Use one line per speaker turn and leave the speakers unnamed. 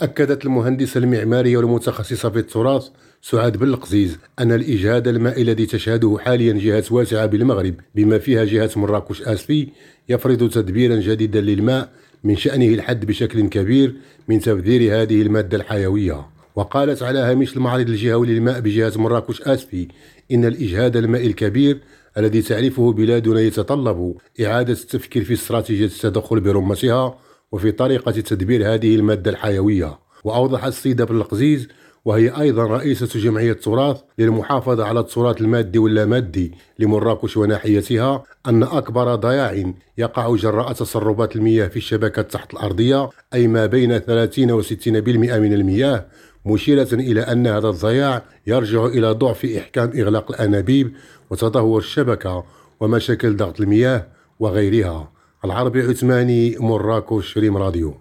أكدت المهندسة المعمارية والمتخصصة في التراث سعاد بن القزيز أن الإجهاد المائي الذي تشهده حاليا جهات واسعة بالمغرب بما فيها جهة مراكش آسفي يفرض تدبيرا جديدا للماء من شأنه الحد بشكل كبير من تبذير هذه المادة الحيوية. وقالت على هامش المعرض الجهوي للماء بجهة مراكش آسفي إن الإجهاد المائي الكبير الذي تعرفه بلادنا يتطلب إعادة التفكير في استراتيجية التدخل برمتها وفي طريقة تدبير هذه المادة الحيوية. وأوضح السيدة بن القزيز وهي أيضا رئيسة جمعية التراث للمحافظة على التراث المادي واللامادي لمراكش وناحيتها أن أكبر ضياع يقع جراء تسربات المياه في الشبكات تحت الأرضية أي ما بين 30 و 60% من المياه مشيرة إلى أن هذا الضياع يرجع إلى ضعف إحكام إغلاق الأنابيب وتدهور الشبكة ومشاكل ضغط المياه وغيرها. العربي عثماني مراكش ريم راديو.